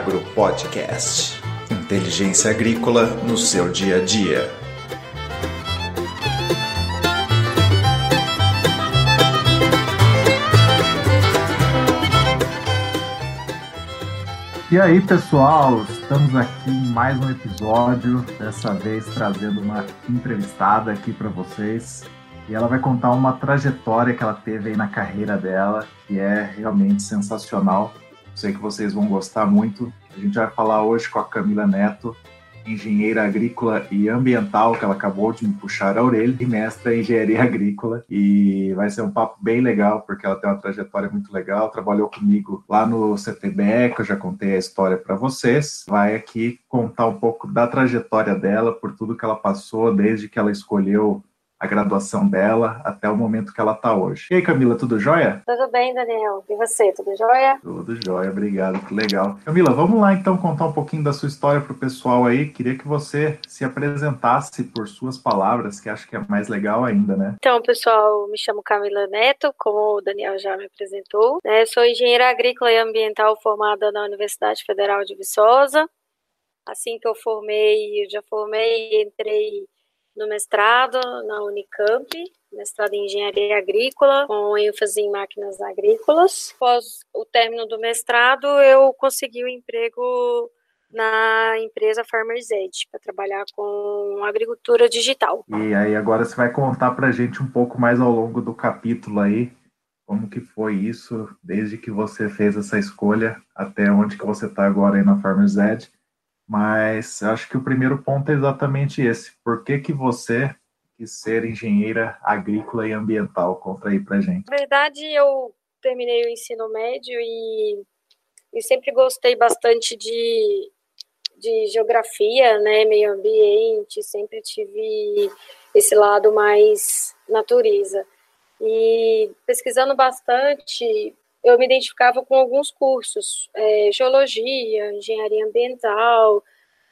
Inteliagro Podcast. Inteligência agrícola no seu dia a dia. E aí, pessoal, estamos aqui em mais um episódio, dessa vez trazendo uma entrevistada aqui para vocês. E ela vai contar uma trajetória que ela teve aí na carreira dela, que é realmente sensacional. Sei que vocês vão gostar muito. A gente vai falar hoje com a Camila Neto, engenheira agrícola e ambiental, que ela acabou de me puxar a orelha, e mestra em engenharia agrícola. E vai ser um papo bem legal, porque ela tem uma trajetória muito legal. Trabalhou comigo lá no CTBE, que eu já contei a história para vocês. Vai aqui contar um pouco da trajetória dela, por tudo que ela passou, desde que ela escolheu a graduação dela até o momento que ela está hoje. E aí, Camila, tudo jóia? Tudo bem, Daniel. E você, tudo jóia? Tudo jóia, obrigado, que legal. Camila, vamos lá então contar um pouquinho da sua história para o pessoal aí. Queria que você se apresentasse por suas palavras, que acho que é mais legal ainda, né? Então, pessoal, me chamo Camila Neto, como o Daniel já me apresentou. Né? Sou engenheira agrícola e ambiental formada na Universidade Federal de Viçosa. Assim que eu formei, eu já formei e entrei no mestrado na Unicamp, mestrado em engenharia agrícola, com ênfase em máquinas agrícolas. Após o término do mestrado, eu consegui o um emprego na empresa Farmers Edge para trabalhar com agricultura digital. E aí agora você vai contar para a gente um pouco mais ao longo do capítulo aí como que foi isso desde que você fez essa escolha até onde que você está agora aí na Farmers Edge mas acho que o primeiro ponto é exatamente esse. Por que, que você quis ser engenheira agrícola e ambiental? Conta aí pra gente. Na verdade, eu terminei o ensino médio e, e sempre gostei bastante de, de geografia, né, meio ambiente, sempre tive esse lado mais natureza. E pesquisando bastante, eu me identificava com alguns cursos, é, geologia, engenharia ambiental,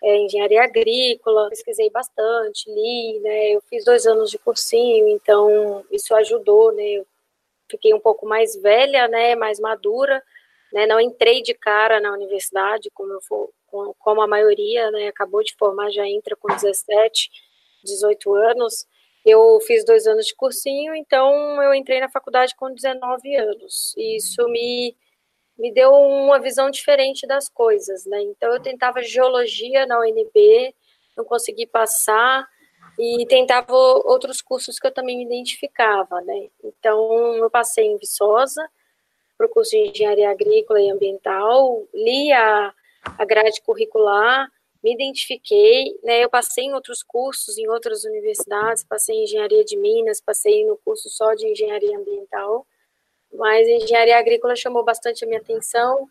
é, engenharia agrícola, pesquisei bastante, li, né, eu fiz dois anos de cursinho, então isso ajudou, né, eu fiquei um pouco mais velha, né, mais madura, né, não entrei de cara na universidade, como, eu for, como a maioria, né, acabou de formar, já entra com 17, 18 anos, eu fiz dois anos de cursinho, então eu entrei na faculdade com 19 anos. E isso me, me deu uma visão diferente das coisas, né? Então eu tentava geologia na UNB, não consegui passar, e tentava outros cursos que eu também me identificava, né? Então eu passei em Viçosa, para o curso de Engenharia Agrícola e Ambiental, li a, a grade curricular, me identifiquei, né, eu passei em outros cursos, em outras universidades, passei em engenharia de Minas, passei no curso só de engenharia ambiental, mas engenharia agrícola chamou bastante a minha atenção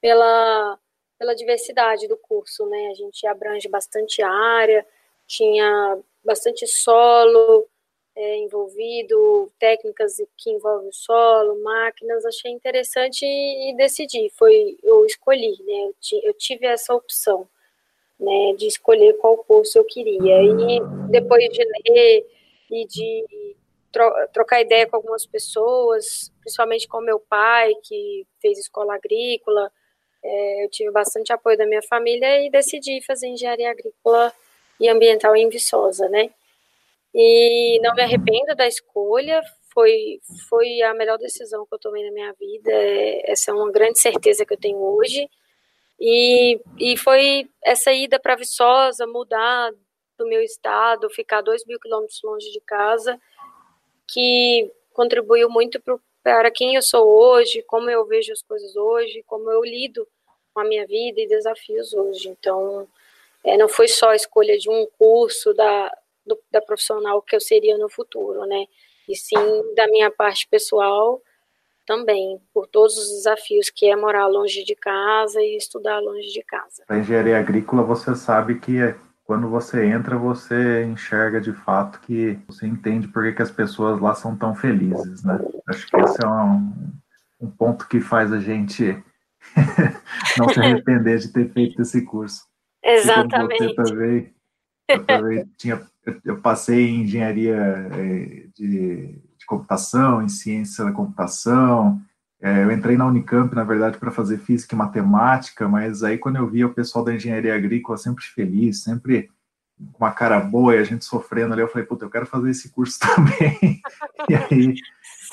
pela, pela diversidade do curso, né, a gente abrange bastante área, tinha bastante solo é, envolvido, técnicas que envolvem o solo, máquinas, achei interessante e, e decidi, foi, eu escolhi, né, eu, eu tive essa opção né, de escolher qual curso eu queria. E depois de ler e de tro trocar ideia com algumas pessoas, principalmente com meu pai, que fez escola agrícola, é, eu tive bastante apoio da minha família e decidi fazer engenharia agrícola e ambiental em Viçosa, né? E não me arrependo da escolha, foi, foi a melhor decisão que eu tomei na minha vida, é, essa é uma grande certeza que eu tenho hoje. E, e foi essa ida para Viçosa, mudar do meu estado, ficar dois mil quilômetros longe de casa, que contribuiu muito para quem eu sou hoje, como eu vejo as coisas hoje, como eu lido com a minha vida e desafios hoje. Então, é, não foi só a escolha de um curso da, do, da profissional que eu seria no futuro, né? E sim da minha parte pessoal também, por todos os desafios que é morar longe de casa e estudar longe de casa. A engenharia agrícola, você sabe que é, quando você entra, você enxerga de fato que você entende por que, que as pessoas lá são tão felizes, né? Acho que esse é um, um ponto que faz a gente não se arrepender de ter feito esse curso. Exatamente. Você também, eu também tinha, eu passei em engenharia eh, de de computação, em ciência da computação, É, eu entrei na Unicamp, na verdade, para fazer física e matemática, mas aí quando eu via o pessoal da engenharia agrícola sempre feliz, sempre com uma cara boa e a gente sofrendo ali, eu falei, puta, eu quero fazer esse curso também. e aí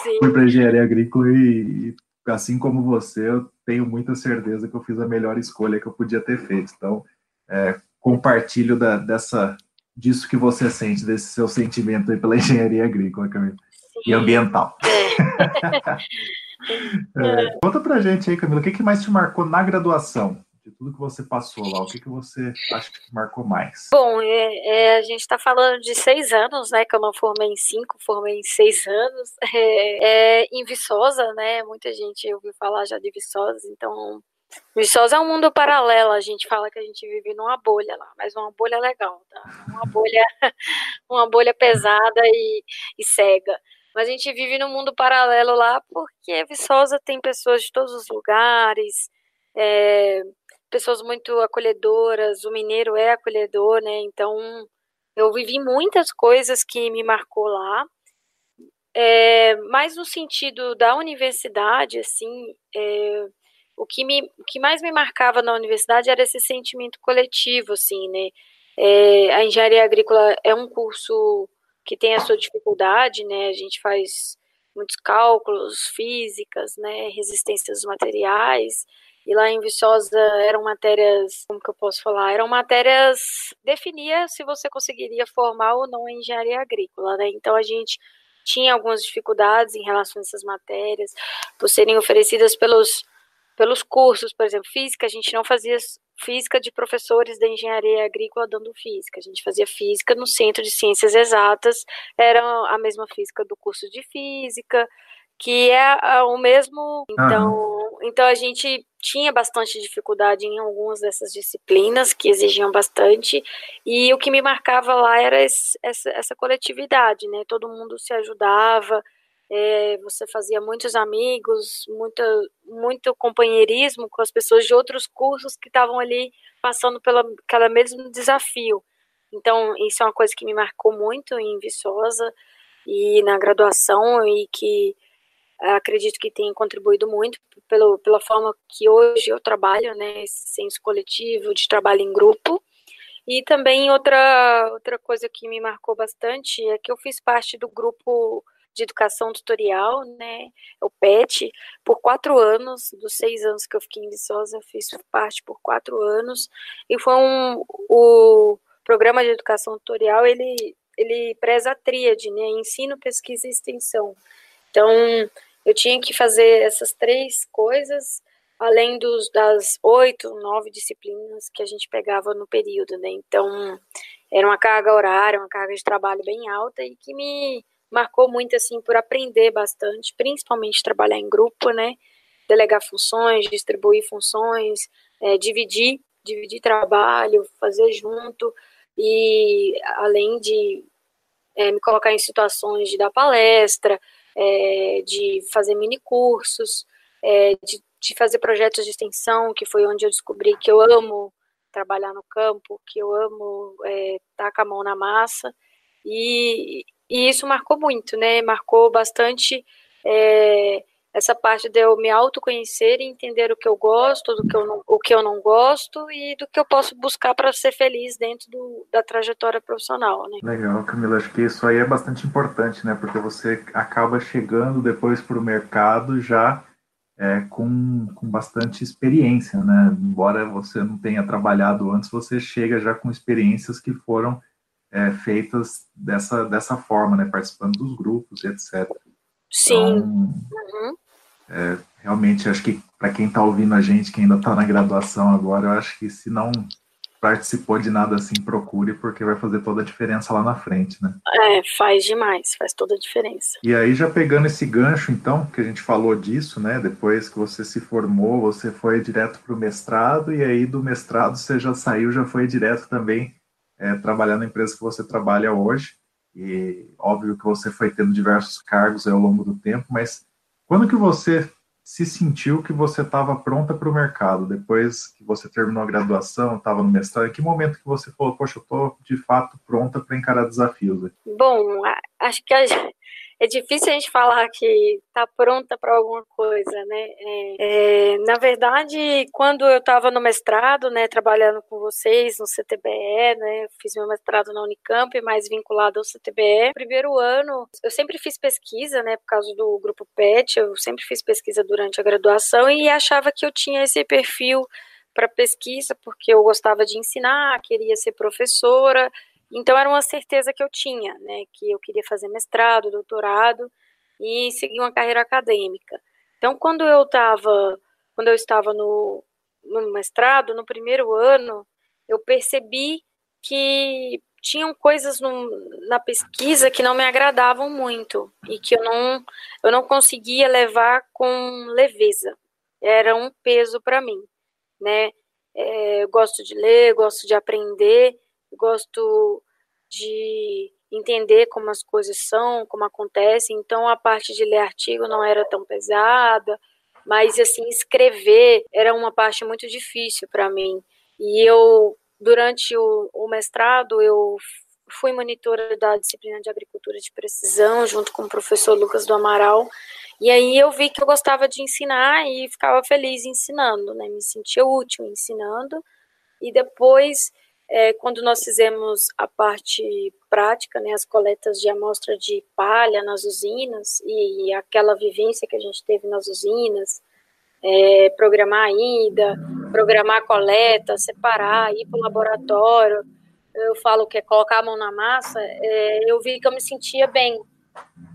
Sim. fui para engenharia agrícola e, e, assim como você, eu tenho muita certeza que eu fiz a melhor escolha que eu podia ter feito. Então, é, compartilho da, dessa disso que você sente, desse seu sentimento aí pela engenharia agrícola, Camila, e ambiental. É. É, conta pra gente aí, Camila, o que, que mais te marcou na graduação? De tudo que você passou lá, o que, que você acha que marcou mais? Bom, é, é, a gente está falando de seis anos, né? Que eu não formei em cinco, formei em seis anos. É, é, em Viçosa, né? Muita gente ouviu falar já de Viçosa, então Viçosa é um mundo paralelo, a gente fala que a gente vive numa bolha lá, mas uma bolha legal, tá? Uma bolha, uma bolha pesada e, e cega. Mas a gente vive num mundo paralelo lá porque Viçosa tem pessoas de todos os lugares, é, pessoas muito acolhedoras, o mineiro é acolhedor, né? Então eu vivi muitas coisas que me marcou lá. É, mas no sentido da universidade, assim, é, o que, me, o que mais me marcava na universidade era esse sentimento coletivo, assim, né? É, a engenharia agrícola é um curso que tem a sua dificuldade, né? A gente faz muitos cálculos, físicas, né? Resistências dos materiais. E lá em Viçosa eram matérias, como que eu posso falar? Eram matérias definia se você conseguiria formar ou não em engenharia agrícola, né? Então a gente tinha algumas dificuldades em relação a essas matérias, por serem oferecidas pelos pelos cursos, por exemplo, física, a gente não fazia física de professores da engenharia agrícola dando física, a gente fazia física no Centro de Ciências Exatas, era a mesma física do curso de física, que é o mesmo, então, uhum. então a gente tinha bastante dificuldade em algumas dessas disciplinas que exigiam bastante, e o que me marcava lá era esse, essa, essa coletividade, né? Todo mundo se ajudava, é, você fazia muitos amigos, muito companheirismo com as pessoas de outros cursos que estavam ali passando pelo mesmo desafio. Então, isso é uma coisa que me marcou muito em Viçosa e na graduação e que acredito que tem contribuído muito pelo, pela forma que hoje eu trabalho, né, esse senso coletivo de trabalho em grupo. E também outra, outra coisa que me marcou bastante é que eu fiz parte do grupo de educação tutorial, né, o PET, por quatro anos, dos seis anos que eu fiquei em Viçosa, eu fiz parte por quatro anos, e foi um, o programa de educação tutorial, ele, ele preza a tríade, né, ensino, pesquisa e extensão. Então, eu tinha que fazer essas três coisas, além dos, das oito, nove disciplinas que a gente pegava no período, né, então, era uma carga horária, uma carga de trabalho bem alta, e que me marcou muito assim por aprender bastante, principalmente trabalhar em grupo, né? Delegar funções, distribuir funções, é, dividir, dividir trabalho, fazer junto e além de é, me colocar em situações de dar palestra, é, de fazer mini cursos, é, de, de fazer projetos de extensão, que foi onde eu descobri que eu amo trabalhar no campo, que eu amo é, com a mão na massa. E, e isso marcou muito, né? Marcou bastante é, essa parte de eu me autoconhecer e entender o que eu gosto, do que eu não, o que eu não gosto e do que eu posso buscar para ser feliz dentro do, da trajetória profissional, né? Legal, Camila, acho que isso aí é bastante importante, né? Porque você acaba chegando depois para o mercado já é, com, com bastante experiência, né? Embora você não tenha trabalhado antes, você chega já com experiências que foram é, feitas dessa, dessa forma, né, participando dos grupos, etc. Sim. Então, uhum. é, realmente, acho que para quem está ouvindo a gente, que ainda está na graduação agora, eu acho que se não participou de nada assim, procure, porque vai fazer toda a diferença lá na frente, né? É, faz demais, faz toda a diferença. E aí, já pegando esse gancho, então, que a gente falou disso, né? Depois que você se formou, você foi direto para o mestrado, e aí do mestrado você já saiu, já foi direto também é, trabalhar na empresa que você trabalha hoje. E óbvio que você foi tendo diversos cargos ao longo do tempo, mas quando que você se sentiu que você estava pronta para o mercado? Depois que você terminou a graduação, estava no mestrado, em que momento que você falou, poxa, eu estou de fato pronta para encarar desafios? Bom, acho que é difícil a gente falar que está pronta para alguma coisa, né? É, é, na verdade, quando eu estava no mestrado, né, trabalhando com vocês no CTBE, né, fiz meu mestrado na Unicamp, mais vinculado ao CTBE. Primeiro ano, eu sempre fiz pesquisa, né, por causa do grupo PET, eu sempre fiz pesquisa durante a graduação e achava que eu tinha esse perfil para pesquisa, porque eu gostava de ensinar, queria ser professora, então era uma certeza que eu tinha, né, que eu queria fazer mestrado, doutorado e seguir uma carreira acadêmica. Então quando eu estava, quando eu estava no, no mestrado, no primeiro ano, eu percebi que tinham coisas no, na pesquisa que não me agradavam muito e que eu não eu não conseguia levar com leveza. Era um peso para mim, né? É, eu gosto de ler, gosto de aprender gosto de entender como as coisas são, como acontecem. Então a parte de ler artigo não era tão pesada, mas assim escrever era uma parte muito difícil para mim. E eu durante o, o mestrado eu fui monitora da disciplina de agricultura de precisão junto com o professor Lucas do Amaral. E aí eu vi que eu gostava de ensinar e ficava feliz ensinando, né? Me sentia útil ensinando. E depois é, quando nós fizemos a parte prática, né, as coletas de amostra de palha nas usinas e, aquela vivência que a gente teve nas usinas, é, programar a ida, programar a coleta, separar, ir para o laboratório, eu falo que é colocar a mão na massa, é, eu vi que eu me sentia bem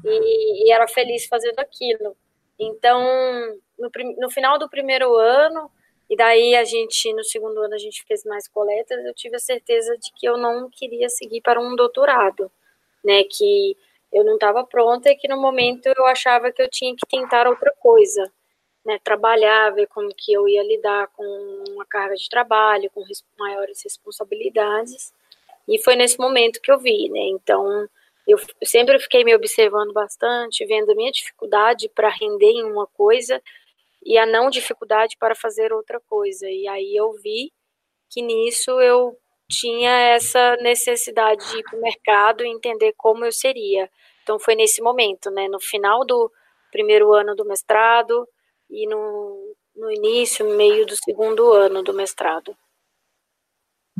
e, e era feliz fazendo aquilo. Então, no, no final do primeiro ano, e daí a gente, no segundo ano, a gente fez mais coletas, eu tive a certeza de que eu não queria seguir para um doutorado, né, que eu não estava pronta e que no momento eu achava que eu tinha que tentar outra coisa, né, trabalhar, ver como que eu ia lidar com uma carga de trabalho, com maiores responsabilidades, e foi nesse momento que eu vi, né, então eu sempre fiquei me observando bastante, vendo a minha dificuldade para render em uma coisa, e a não dificuldade para fazer outra coisa. E aí eu vi que nisso eu tinha essa necessidade de ir para o mercado e entender como eu seria. Então foi nesse momento, né, no final do primeiro ano do mestrado e no, no início, meio do segundo ano do mestrado.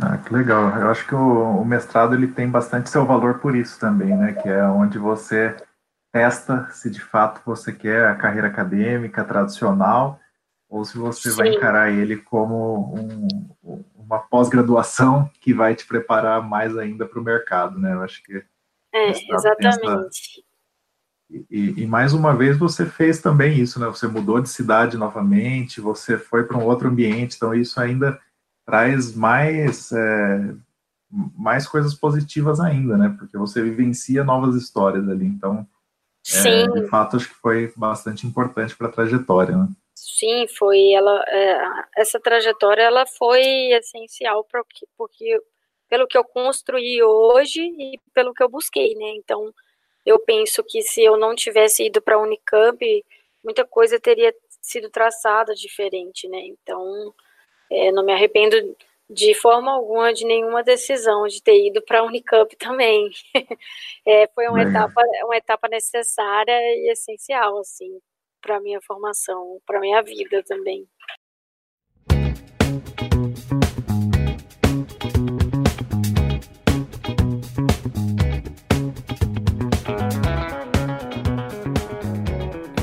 Ah, que legal. Eu acho que o, o mestrado ele tem bastante seu valor por isso também, né, que é onde você testa se de fato você quer a carreira acadêmica tradicional ou se você Sim. vai encarar ele como um, uma pós-graduação que vai te preparar mais ainda para o mercado, né? Eu acho que é exatamente. E, e, mais uma vez você fez também isso, né? Você mudou de cidade novamente, você foi para um outro ambiente, então isso ainda traz mais é, mais coisas positivas ainda, né? Porque você vivencia novas histórias ali, então Sim. É, de fato, acho que foi bastante importante para a trajetória, né? Sim, foi. Ela, é, essa trajetória ela foi essencial para porque pelo que eu construí hoje e pelo que eu busquei, né? Então, eu penso que se eu não tivesse ido para a Unicamp, muita coisa teria sido traçada diferente, né? Então, é, não me arrependo de forma alguma de nenhuma decisão de ter ido para a Unicamp também. é, foi uma etapa, uma etapa necessária e essencial assim para minha formação, para minha vida também.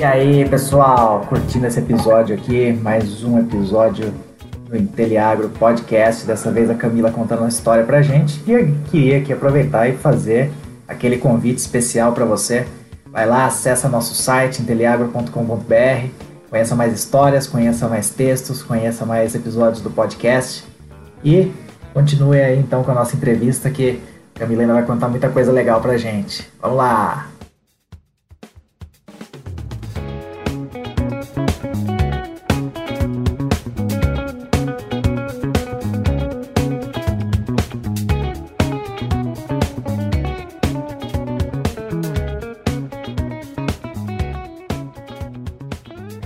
E aí, pessoal, curtindo esse episódio aqui, mais um episódio no Inteliagro Podcast. Dessa vez a Camila contando uma história pra gente. E eu queria aqui aproveitar e fazer aquele convite especial para você. Vai lá, acessa nosso site inteliagro.com.br, conheça mais histórias, conheça mais textos, conheça mais episódios do podcast e continue aí então com a nossa entrevista que a Camila ainda vai contar muita coisa legal pra gente. Vamos lá!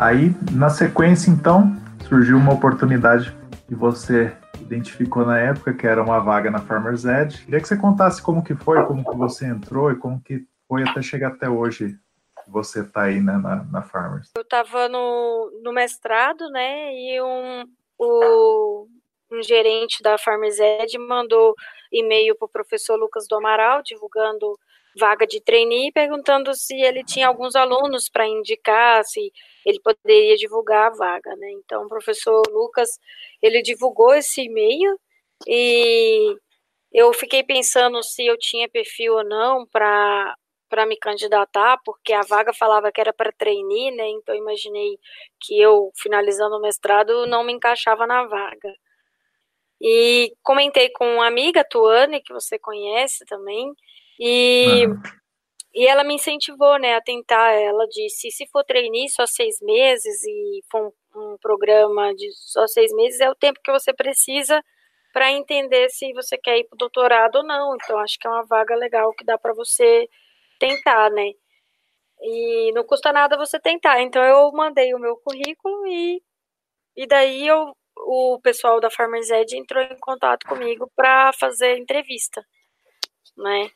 Aí, na sequência, então, surgiu uma oportunidade que você identificou na época, que era uma vaga na Farmer's Edge. Queria que você contasse como que foi, como que você entrou e como que foi até chegar até hoje você está aí né, na, na Farmers? Eu estava no, no mestrado, né, e um, o, um gerente da Farmers Ed mandou e-mail para o professor Lucas do Amaral, divulgando vaga de trainee, perguntando se ele tinha alguns alunos para indicar, se ele poderia divulgar a vaga, né? Então, o professor Lucas, ele divulgou esse e-mail e eu fiquei pensando se eu tinha perfil ou não para para me candidatar, porque a vaga falava que era para trainee, né? Então imaginei que eu finalizando o mestrado não me encaixava na vaga. E comentei com uma amiga, Tuane, que você conhece também, e, uhum. e ela me incentivou, né, a tentar. Ela disse: se for trainee só seis meses e for um, um programa de só seis meses, é o tempo que você precisa para entender se você quer ir para o doutorado ou não. Então, acho que é uma vaga legal que dá para você tentar, né? E não custa nada você tentar. Então, eu mandei o meu currículo e, e daí eu, o pessoal da Farmers Ed entrou em contato comigo para fazer entrevista, né?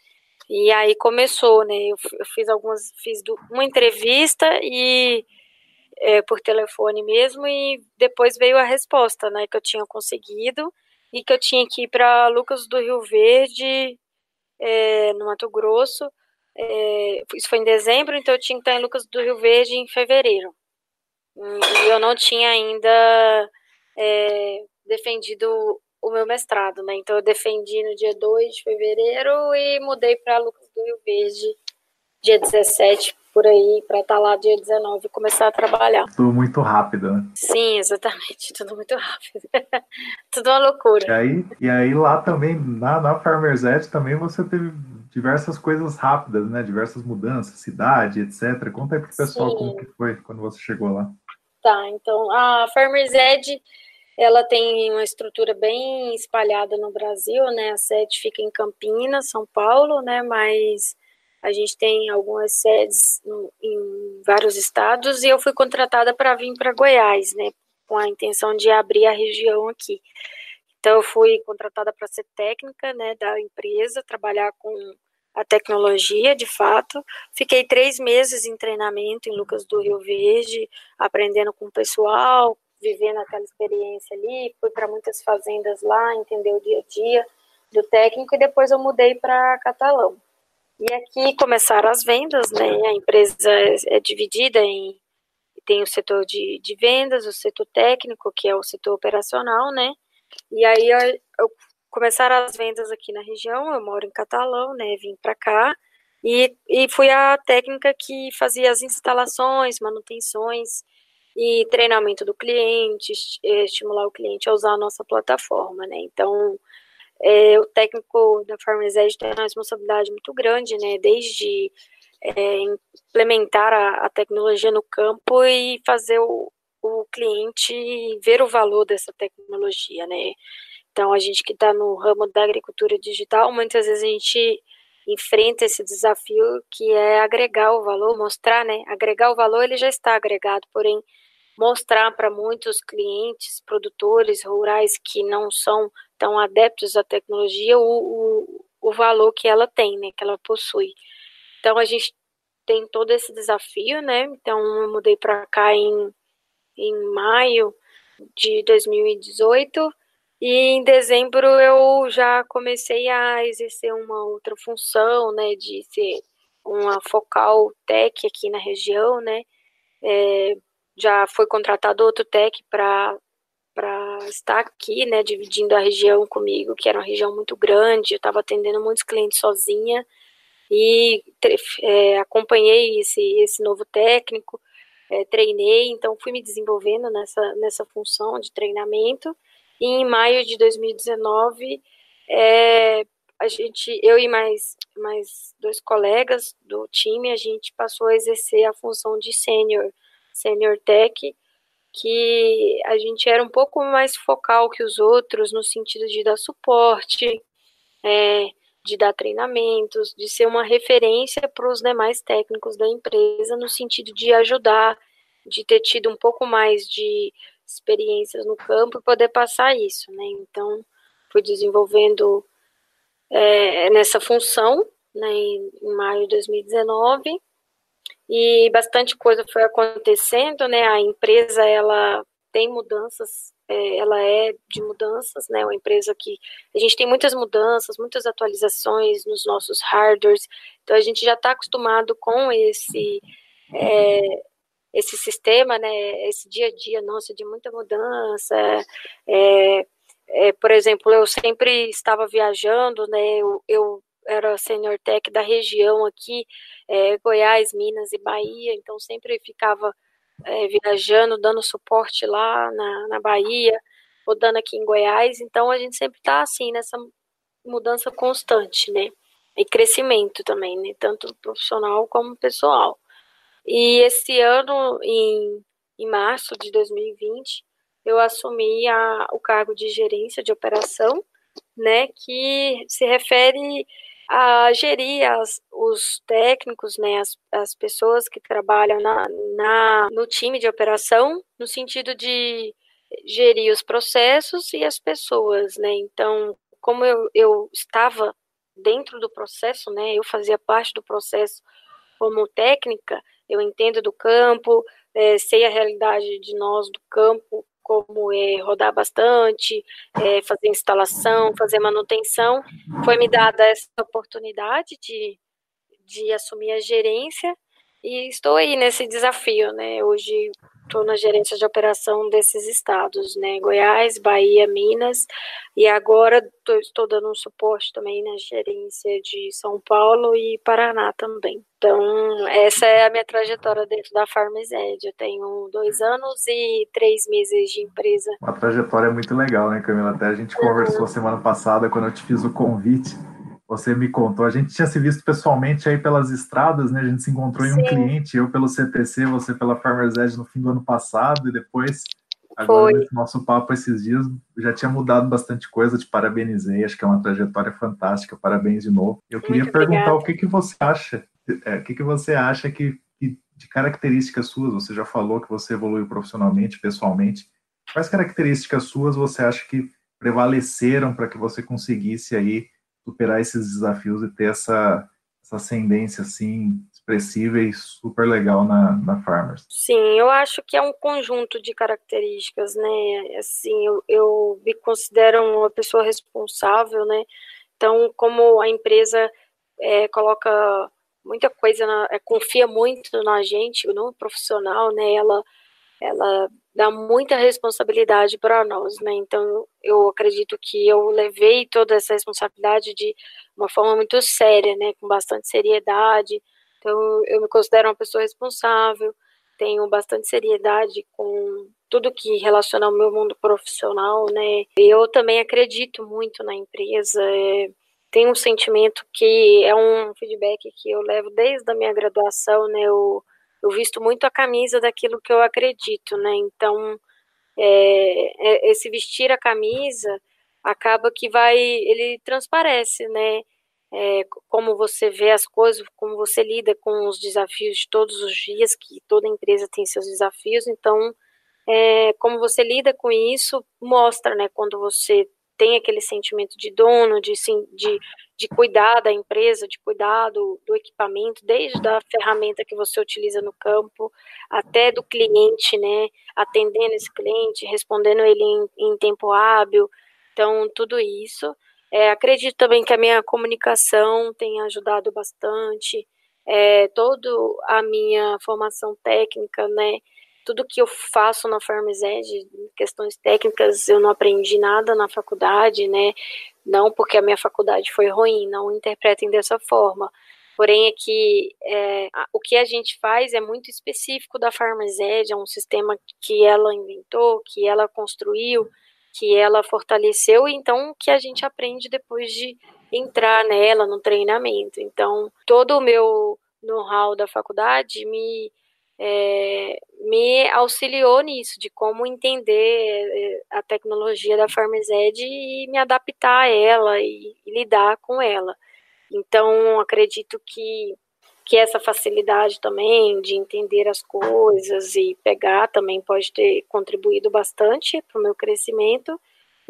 E aí começou, né? Eu, eu fiz algumas, fiz uma entrevista e é, por telefone mesmo e depois veio a resposta, né? Que eu tinha conseguido e que eu tinha que ir para Lucas do Rio Verde, é, no Mato Grosso. É, isso foi em dezembro, então eu tinha que estar em Lucas do Rio Verde em fevereiro. E eu não tinha ainda é, defendido o meu mestrado, né? Então eu defendi no dia 2 de fevereiro e mudei para Lucas do Rio Verde dia 17 por aí para estar tá lá dia 19 e começar a trabalhar. Tudo muito rápido, né? Sim, exatamente, tudo muito rápido. tudo uma loucura. E aí, e aí lá também, na, na Farmers Edge também você teve diversas coisas rápidas, né? Diversas mudanças, cidade, etc. Conta aí pro pessoal Sim. como que foi quando você chegou lá. Tá, então a Farmers Edge ela tem uma estrutura bem espalhada no Brasil, né? A sede fica em Campinas, São Paulo, né? Mas a gente tem algumas sedes no, em vários estados e eu fui contratada para vir para Goiás, né? Com a intenção de abrir a região aqui. Então eu fui contratada para ser técnica, né? Da empresa, trabalhar com a tecnologia, de fato. Fiquei três meses em treinamento em Lucas do Rio Verde, aprendendo com o pessoal, vivendo aquela experiência ali, fui para muitas fazendas lá, entender o dia a dia do técnico e depois eu mudei para Catalão. E aqui começaram as vendas, né? A empresa é, dividida em tem o setor de, de vendas, o setor técnico, que é o setor operacional, né? E aí eu, eu começaram as vendas aqui na região, eu moro em Catalão, né? Vim para cá e, e fui a técnica que fazia as instalações, manutenções e treinamento do cliente, é, estimular o cliente a usar a nossa plataforma, né? Então, é, o técnico da Edge tem uma responsabilidade muito grande, né? Desde é, implementar a, a, tecnologia no campo e fazer o, o cliente ver o valor dessa tecnologia, né? Então, a gente que está no ramo da agricultura digital, muitas vezes a gente enfrenta esse desafio que é agregar o valor, mostrar, né? Agregar o valor, ele já está agregado, porém mostrar para muitos clientes, produtores rurais que não são tão adeptos à tecnologia o, o, o valor que ela tem, né, que ela possui. Então a gente tem todo esse desafio, né? Então eu mudei para cá em, em maio de 2018 e em dezembro eu já comecei a exercer uma outra função, né, de ser uma focal tech aqui na região, né, é, já foi contratado outro tech para para estar aqui, né, dividindo a região comigo, que era uma região muito grande, eu estava atendendo muitos clientes sozinha e é, acompanhei esse, esse novo técnico, é, treinei, então fui me desenvolvendo nessa, nessa função de treinamento. E em maio de 2019 é, a gente, eu e mais, mais dois colegas do time, a gente passou a exercer a função de sênior, Senior Tech, que a gente era um pouco mais focal que os outros no sentido de dar suporte, é, de dar treinamentos, de ser uma referência para os demais técnicos da empresa no sentido de ajudar, de ter tido um pouco mais de experiências no campo e poder passar isso, né? Então, fui desenvolvendo é, nessa função, né, em maio de 2019 e bastante coisa foi acontecendo, né? A empresa ela tem mudanças, é, ela é de mudanças, né? Uma empresa que a gente tem muitas mudanças, muitas atualizações nos nossos hardwares, então a gente já está acostumado com esse é, esse sistema, né? Esse dia a dia nosso de muita mudança. É, é, por exemplo, eu sempre estava viajando, né? Eu, eu era senior tech da região aqui, é, Goiás, Minas e Bahia, então sempre ficava é, viajando, dando suporte lá na, na Bahia, rodando aqui em Goiás, então a gente sempre está assim, nessa mudança constante, né? E crescimento também, né? Tanto profissional como pessoal. E esse ano, em, em março de 2020, eu assumi a, o cargo de gerência de operação, né? Que se refere a gerir as, os técnicos, né, as, as pessoas que trabalham na, na, no time de operação, no sentido de gerir os processos e as pessoas, né? Então, como eu, eu estava dentro do processo, né, eu fazia parte do processo como técnica, eu entendo do campo, é, sei a realidade de nós do campo, como é, rodar bastante, é, fazer instalação, fazer manutenção. Foi me dada essa oportunidade de, de assumir a gerência e estou aí nesse desafio, né? Hoje estou na gerência de operação desses estados, né? Goiás, Bahia, Minas, e agora tô, estou dando um suporte também na gerência de São Paulo e Paraná também. Então, essa é a minha trajetória dentro da Farmers Ed. Eu tenho dois anos e três meses de empresa. Uma trajetória muito legal, né, Camila? Até a gente conversou semana passada, quando eu te fiz o convite você me contou. A gente tinha se visto pessoalmente aí pelas estradas, né? A gente se encontrou em um cliente, eu pelo CTC, você pela Farmers Edge no fim do ano passado, e depois, agora nosso papo esses dias, já tinha mudado bastante coisa, te parabenizei, acho que é uma trajetória fantástica, parabéns de novo. Eu queria Muito perguntar obrigada. o que, que você acha, é, o que, que você acha que, que, de características suas, você já falou que você evoluiu profissionalmente, pessoalmente, quais características suas você acha que prevaleceram para que você conseguisse aí superar esses desafios e ter essa, essa ascendência assim expressiva e super legal na, na Farmers. Sim, eu acho que é um conjunto de características, né? Assim, eu, eu me considero uma pessoa responsável, né? Então, como a empresa é, coloca muita coisa, na, é, confia muito na gente, no profissional, né? Ela, ela dá muita responsabilidade para nós, né? Então, eu acredito que eu levei toda essa responsabilidade de uma forma muito séria, né? Com bastante seriedade. Então, eu me considero uma pessoa responsável, tenho bastante seriedade com tudo que relaciona ao meu mundo profissional, né? Eu também acredito muito na empresa. É, tenho um sentimento que é um feedback que eu levo desde a minha graduação, né? Eu, eu visto muito a camisa daquilo que eu acredito, né? Então, é, é, esse vestir a camisa acaba que vai, ele transparece, né? É, como você vê as coisas, como você lida com os desafios de todos os dias, que toda empresa tem seus desafios, então, é, como você lida com isso, mostra, né? Quando você tem aquele sentimento de dono, de, de, de cuidar da empresa, de cuidar do, do, equipamento, desde a ferramenta que você utiliza no campo, até do cliente, né, atendendo esse cliente, respondendo ele em, em tempo hábil, então tudo isso. É, acredito também que a minha comunicação tem ajudado bastante, é, toda a minha formação técnica, né, tudo que eu faço na Farmazed, questões técnicas, eu não aprendi nada na faculdade, né? Não porque a minha faculdade foi ruim, não interpretem dessa forma. Porém, é que é, o que a gente faz é muito específico da Farmazed, é um sistema que ela inventou, que ela construiu, que ela fortaleceu, então que a gente aprende depois de entrar nela no treinamento. Então, todo o meu know-how da faculdade me é, me auxiliou nisso, de como entender é, a tecnologia da Farmazed e me adaptar a ela e, e, lidar com ela. Então, acredito que, que essa facilidade também de entender as coisas e pegar também pode ter contribuído bastante para o meu crescimento.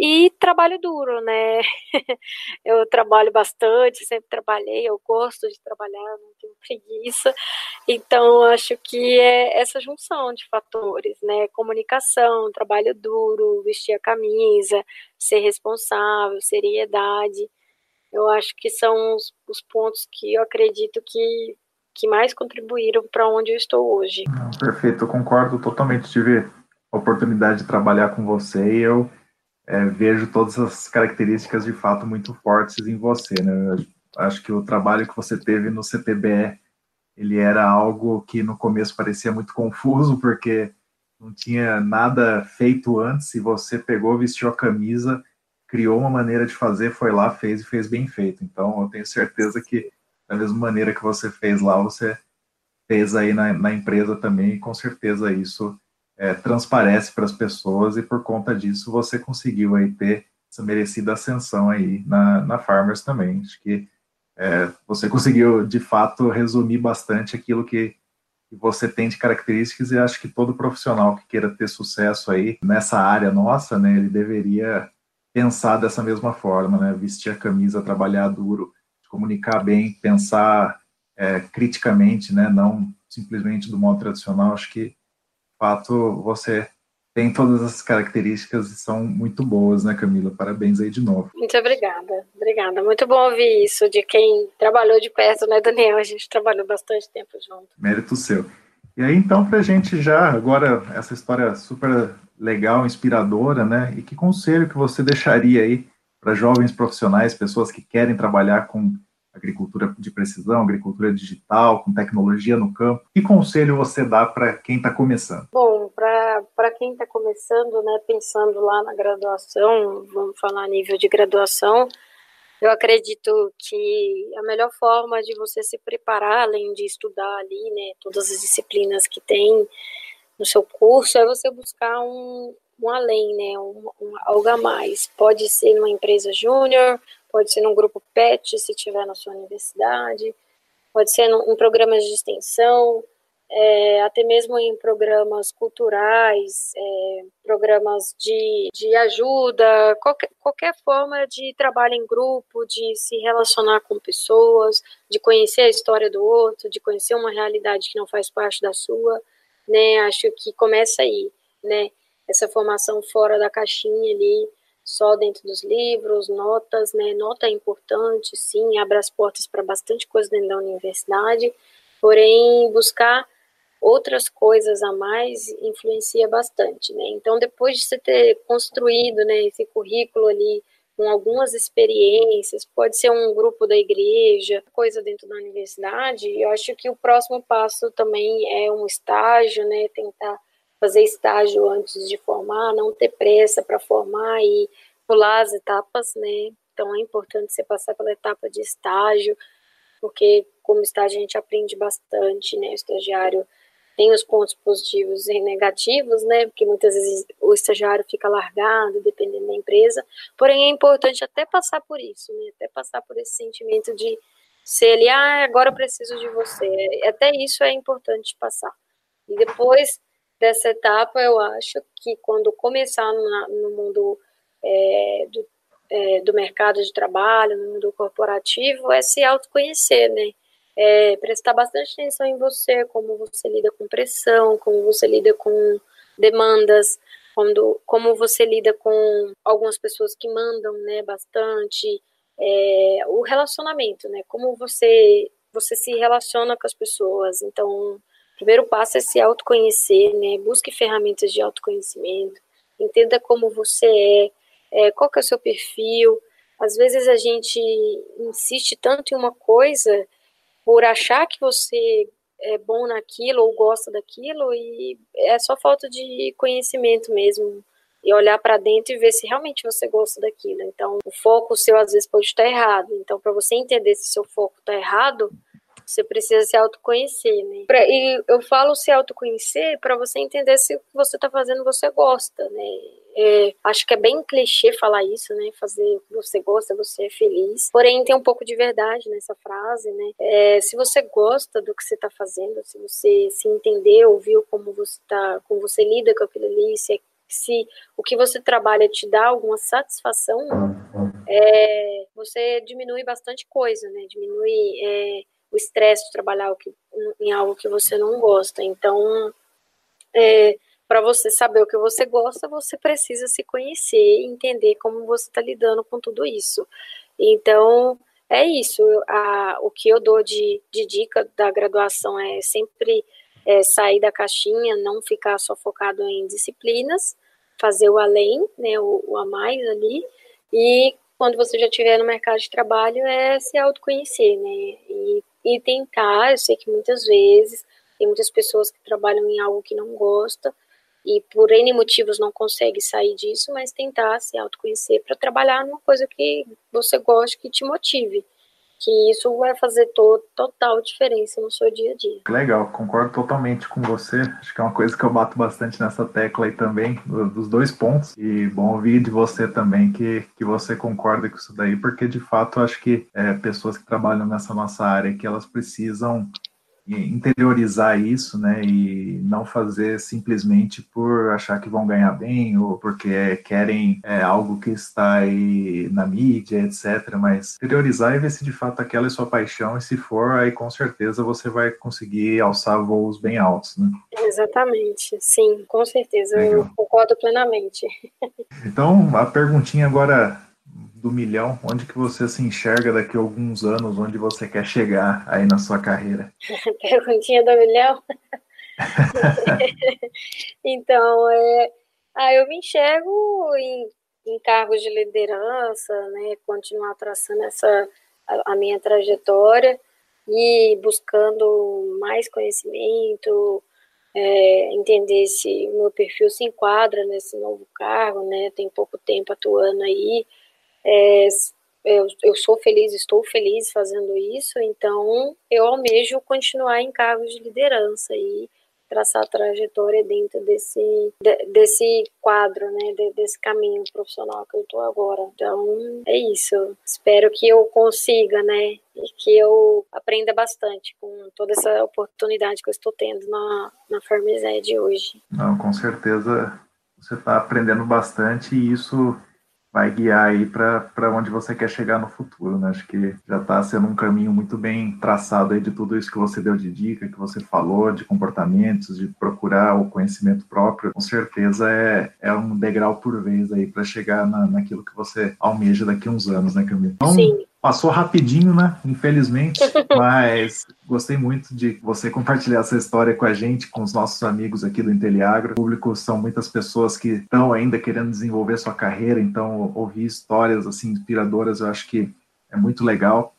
E trabalho duro, né? eu trabalho bastante, sempre trabalhei, eu gosto de trabalhar, não tenho preguiça. Então, acho que é essa junção de fatores, né? Comunicação, trabalho duro, vestir a camisa, ser responsável, seriedade. Eu acho que são os, os pontos que eu acredito que, que mais contribuíram para onde eu estou hoje. Perfeito, eu concordo totalmente. Tive a oportunidade de trabalhar com você e eu é, vejo todas as características de fato muito fortes em você. Né? Acho que o trabalho que você teve no CTBE ele era algo que no começo parecia muito confuso porque não tinha nada feito antes e você pegou, vestiu a camisa, criou uma maneira de fazer, foi lá, fez e fez bem feito. Então eu tenho certeza que da mesma maneira que você fez lá, você fez aí na, na empresa também e com certeza isso é, transparece para as pessoas e por conta disso você conseguiu aí ter essa merecida ascensão aí na, na Farmers também. Acho que é, você conseguiu de fato resumir bastante aquilo que, que você tem de características e acho que todo profissional que queira ter sucesso aí nessa área nossa, né, ele deveria pensar dessa mesma forma, né, vestir a camisa, trabalhar duro, comunicar bem, pensar é, criticamente, né, não simplesmente do modo tradicional. Acho que fato, você tem todas as características e são muito boas, né, Camila? Parabéns aí de novo. Muito obrigada, obrigada. Muito bom ouvir isso de quem trabalhou de perto, né, Daniel? A gente trabalhou bastante tempo junto. Mérito seu. E aí, então, para a gente já, agora, essa história super legal, inspiradora, né? E que conselho que você deixaria aí para jovens profissionais, pessoas que querem trabalhar com agricultura de precisão, agricultura digital, com tecnologia no campo. Que conselho você dá para quem está começando? Bom, para quem está começando, né, pensando lá na graduação, vamos falar nível de graduação, eu acredito que a melhor forma de você se preparar, além de estudar ali, né, todas as disciplinas que tem no seu curso, é você buscar um, um além, né, um, um, algo a mais. Pode ser numa empresa júnior, pode ser num grupo PET, se tiver na sua universidade, pode ser em programas de extensão, é, até mesmo em programas culturais, é, programas de, de ajuda, qualquer, qualquer forma de trabalho em grupo, de se relacionar com pessoas, de conhecer a história do outro, de conhecer uma realidade que não faz parte da sua, né? Acho que começa aí, né? Essa formação fora da caixinha ali, só dentro dos livros, notas, né? Nota é importante, sim, abre as portas para bastante coisa dentro da universidade, porém, buscar outras coisas a mais influencia bastante, né? Então, depois de você ter construído, né, esse currículo ali com algumas experiências, pode ser um grupo da igreja, coisa dentro da universidade, eu acho que o próximo passo também é um estágio, né, tentar fazer estágio antes de formar, não ter pressa para formar e pular as etapas, né? Então é importante você passar pela etapa de estágio, porque como estágio a gente aprende bastante, né? O estagiário tem os pontos positivos e negativos, né? Porque muitas vezes o estagiário fica largado, dependendo da empresa. Porém, é importante até passar por isso, né? Até passar por esse sentimento de ser ali, ah, agora eu preciso de você. Até isso é importante passar. E depois dessa etapa, eu acho que quando começar na, no mundo é, do, é, do mercado de trabalho, no mundo corporativo, é se autoconhecer, né? É, prestar bastante atenção em você, como você lida com pressão, como você lida com demandas, quando, como você lida com algumas pessoas que mandam, né, bastante, é, o relacionamento, né, como você você se relaciona com as pessoas. Então, primeiro passo é se autoconhecer, né? Busque ferramentas de autoconhecimento, entenda como você é, é qual que é o seu perfil. Às vezes a gente insiste tanto em uma coisa por achar que você é bom naquilo ou gosta daquilo e é só falta de conhecimento mesmo e olhar para dentro e ver se realmente você gosta daquilo. Então, o foco seu às vezes pode estar errado. Então, para você entender se seu foco está errado, você precisa se autoconhecer, né? Pra, e eu falo se autoconhecer para você entender se o que você está fazendo você gosta, né? É, acho que é bem clichê falar isso, né? Fazer o que você gosta, você é feliz. Porém, tem um pouco de verdade nessa frase, né? É, se você gosta do que você está fazendo, se você se entendeu, viu como você tá, como você lida com aquilo ali, se, é, se o que você trabalha te dá alguma satisfação, é, você diminui bastante coisa, né? Diminui é, o estresse de trabalhar em algo que você não gosta. Então, é, para você saber o que você gosta, você precisa se conhecer e entender como você está lidando com tudo isso. Então, é isso. A, o que eu dou de, de dica da graduação é sempre é, sair da caixinha, não ficar só focado em disciplinas, fazer o além, né, o, o a mais ali, e quando você já estiver no mercado de trabalho é se autoconhecer, né, e, e tentar, eu sei que muitas vezes tem muitas pessoas que trabalham em algo que não gosta, e por N motivos não consegue sair disso, mas tentar se autoconhecer para trabalhar numa coisa que você gosta, que te motive que isso vai fazer to total diferença no seu dia a dia. Legal, concordo totalmente com você. Acho que é uma coisa que eu bato bastante nessa tecla aí também, dos dois pontos. E bom ouvir de você também que, que você concorda com isso daí, porque de fato acho que é, pessoas que trabalham nessa nossa área que elas precisam interiorizar isso, né, e não fazer simplesmente por achar que vão ganhar bem ou porque querem é, algo que está aí na mídia, etc. Mas interiorizar e ver se de fato aquela é sua paixão e se for, aí com certeza você vai conseguir alçar voos bem altos, né? Exatamente, sim, com certeza, Legal. eu concordo plenamente. Então, a perguntinha agora do milhão, onde que você se enxerga daqui a alguns anos, onde você quer chegar aí na sua carreira? Perguntinha do milhão? então, é, ah, eu me enxergo em, em cargos de liderança, né, continuar traçando essa, a, a minha trajetória e buscando mais conhecimento, é, entender se o meu perfil se enquadra nesse novo cargo, né, tem pouco tempo atuando aí, é, eu, eu sou feliz, estou feliz fazendo isso, então eu almejo continuar em cargos de liderança e traçar a trajetória dentro desse, de, desse quadro, né, de, desse caminho profissional que eu estou agora. Então, é isso. Espero que eu consiga, né, e que eu aprenda bastante com toda essa oportunidade que eu estou tendo na, na Farmized hoje. Não, com certeza você está aprendendo bastante e isso vai guiar aí para onde você quer chegar no futuro, né? Acho que já está sendo um caminho muito bem traçado aí de tudo isso que você deu de dica, que você falou, de comportamentos, de procurar o conhecimento próprio. Com certeza é, é um degrau por vez aí para chegar na, naquilo que você almeja daqui a uns anos, né, Camila? Então, Sim. Passou rapidinho, né? Infelizmente, mas gostei muito de você compartilhar essa história com a gente, com os nossos amigos aqui do Inteliagro. O público são muitas pessoas que estão ainda querendo desenvolver sua carreira, então ouvir histórias assim inspiradoras eu acho que é muito legal.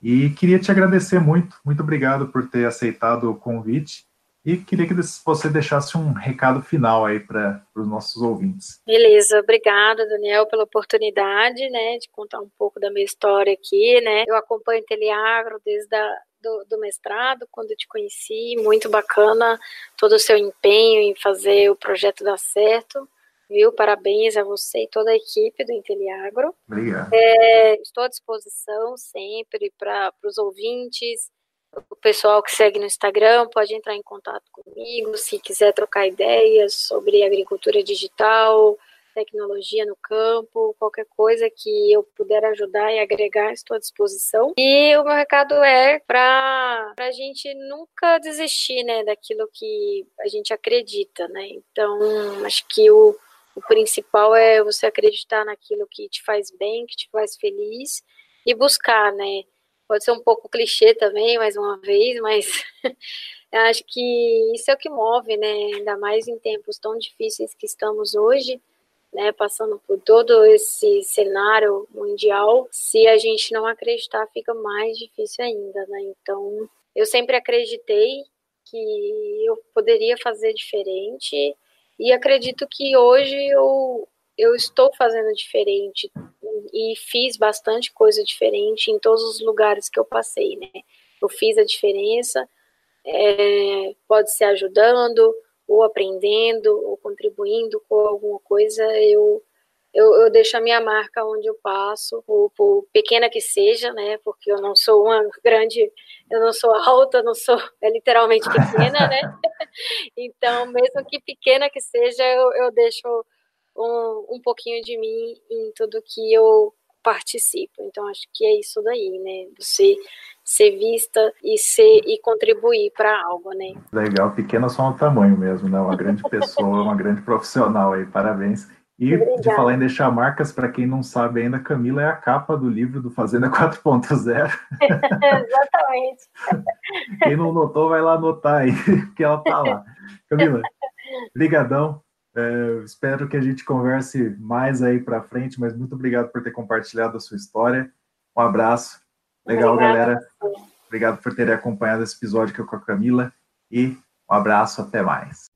E queria te agradecer muito, muito obrigado por ter aceitado o convite. E queria que você deixasse um recado final aí para os nossos ouvintes. Beleza, obrigada, Daniel, pela oportunidade, né, de contar um pouco da minha história aqui, né. Eu acompanho o Teliagro desde a, do, do, mestrado, quando eu te conheci, muito bacana todo o seu empenho em fazer o projeto dar certo, viu? Parabéns a você e toda a equipe do Inteliagro. Obrigado. É, estou à disposição sempre para os ouvintes, o pessoal que segue no Instagram pode entrar em contato comigo se quiser trocar ideias sobre agricultura digital, tecnologia no campo, qualquer coisa que eu puder ajudar e agregar, estou à disposição. E o meu recado é para a gente nunca desistir né, daquilo que a gente acredita. Né? Então, acho que o, o principal é você acreditar naquilo que te faz bem, que te faz feliz e buscar, né? Pode ser um pouco clichê também, mais uma vez, mas acho que isso é o que move, né? Ainda mais em tempos tão difíceis que estamos hoje, né? Passando por todo esse cenário mundial. Se a gente não acreditar, fica mais difícil ainda, né? Então, eu sempre acreditei que eu poderia fazer diferente e acredito que hoje eu, eu estou fazendo diferente e fiz bastante coisa diferente em todos os lugares que eu passei, né? Eu fiz a diferença, é, pode ser ajudando, ou aprendendo, ou contribuindo com alguma coisa, eu, eu, eu deixo a minha marca onde eu passo, ou por pequena que seja, né? Porque eu não sou uma grande, eu não sou alta, não sou é literalmente pequena, né? então, mesmo que pequena que seja, eu, eu deixo um, um pouquinho de mim em tudo que eu participo. Então acho que é isso daí, né? Você ser vista e ser e contribuir para algo, né? Legal, pequena só no tamanho mesmo, né? Uma grande pessoa, uma grande profissional aí, parabéns. E Obrigada. de falar em deixar marcas, para quem não sabe ainda, Camila é a capa do livro do Fazenda 4.0. Exatamente. quem não notou, vai lá anotar aí, que ela tá lá. Camila, brigadão. É, espero que a gente converse mais aí para frente, mas muito obrigado por ter compartilhado a sua história. Um abraço. Legal, Obrigada. galera. Obrigado por terem acompanhado esse episódio aqui com a Camila e um abraço, até mais.